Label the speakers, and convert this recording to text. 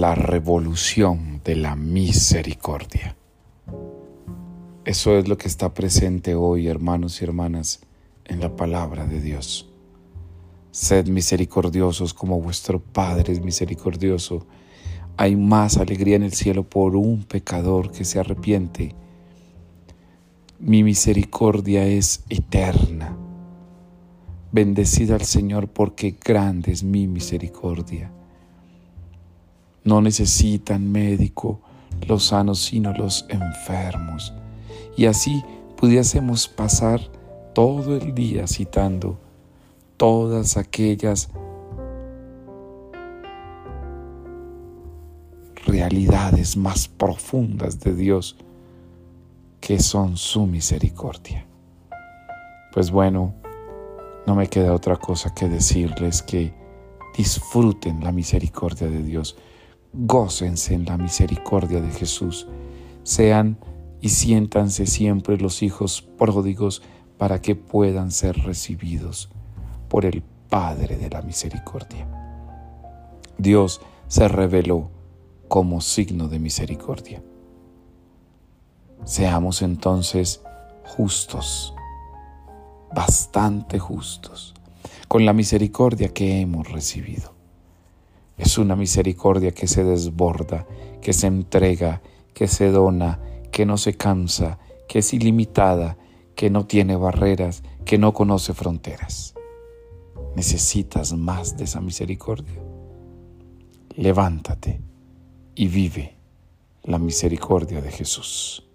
Speaker 1: la revolución de la misericordia. Eso es lo que está presente hoy, hermanos y hermanas, en la palabra de Dios. Sed misericordiosos como vuestro Padre es misericordioso. Hay más alegría en el cielo por un pecador que se arrepiente. Mi misericordia es eterna. Bendecida al Señor porque grande es mi misericordia. No necesitan médico los sanos, sino los enfermos. Y así pudiésemos pasar todo el día citando todas aquellas realidades más profundas de Dios que son su misericordia. Pues bueno, no me queda otra cosa que decirles que disfruten la misericordia de Dios gócense en la misericordia de Jesús, sean y siéntanse siempre los hijos pródigos para que puedan ser recibidos por el Padre de la misericordia. Dios se reveló como signo de misericordia. Seamos entonces justos, bastante justos, con la misericordia que hemos recibido. Es una misericordia que se desborda, que se entrega, que se dona, que no se cansa, que es ilimitada, que no tiene barreras, que no conoce fronteras. ¿Necesitas más de esa misericordia? Levántate y vive la misericordia de Jesús.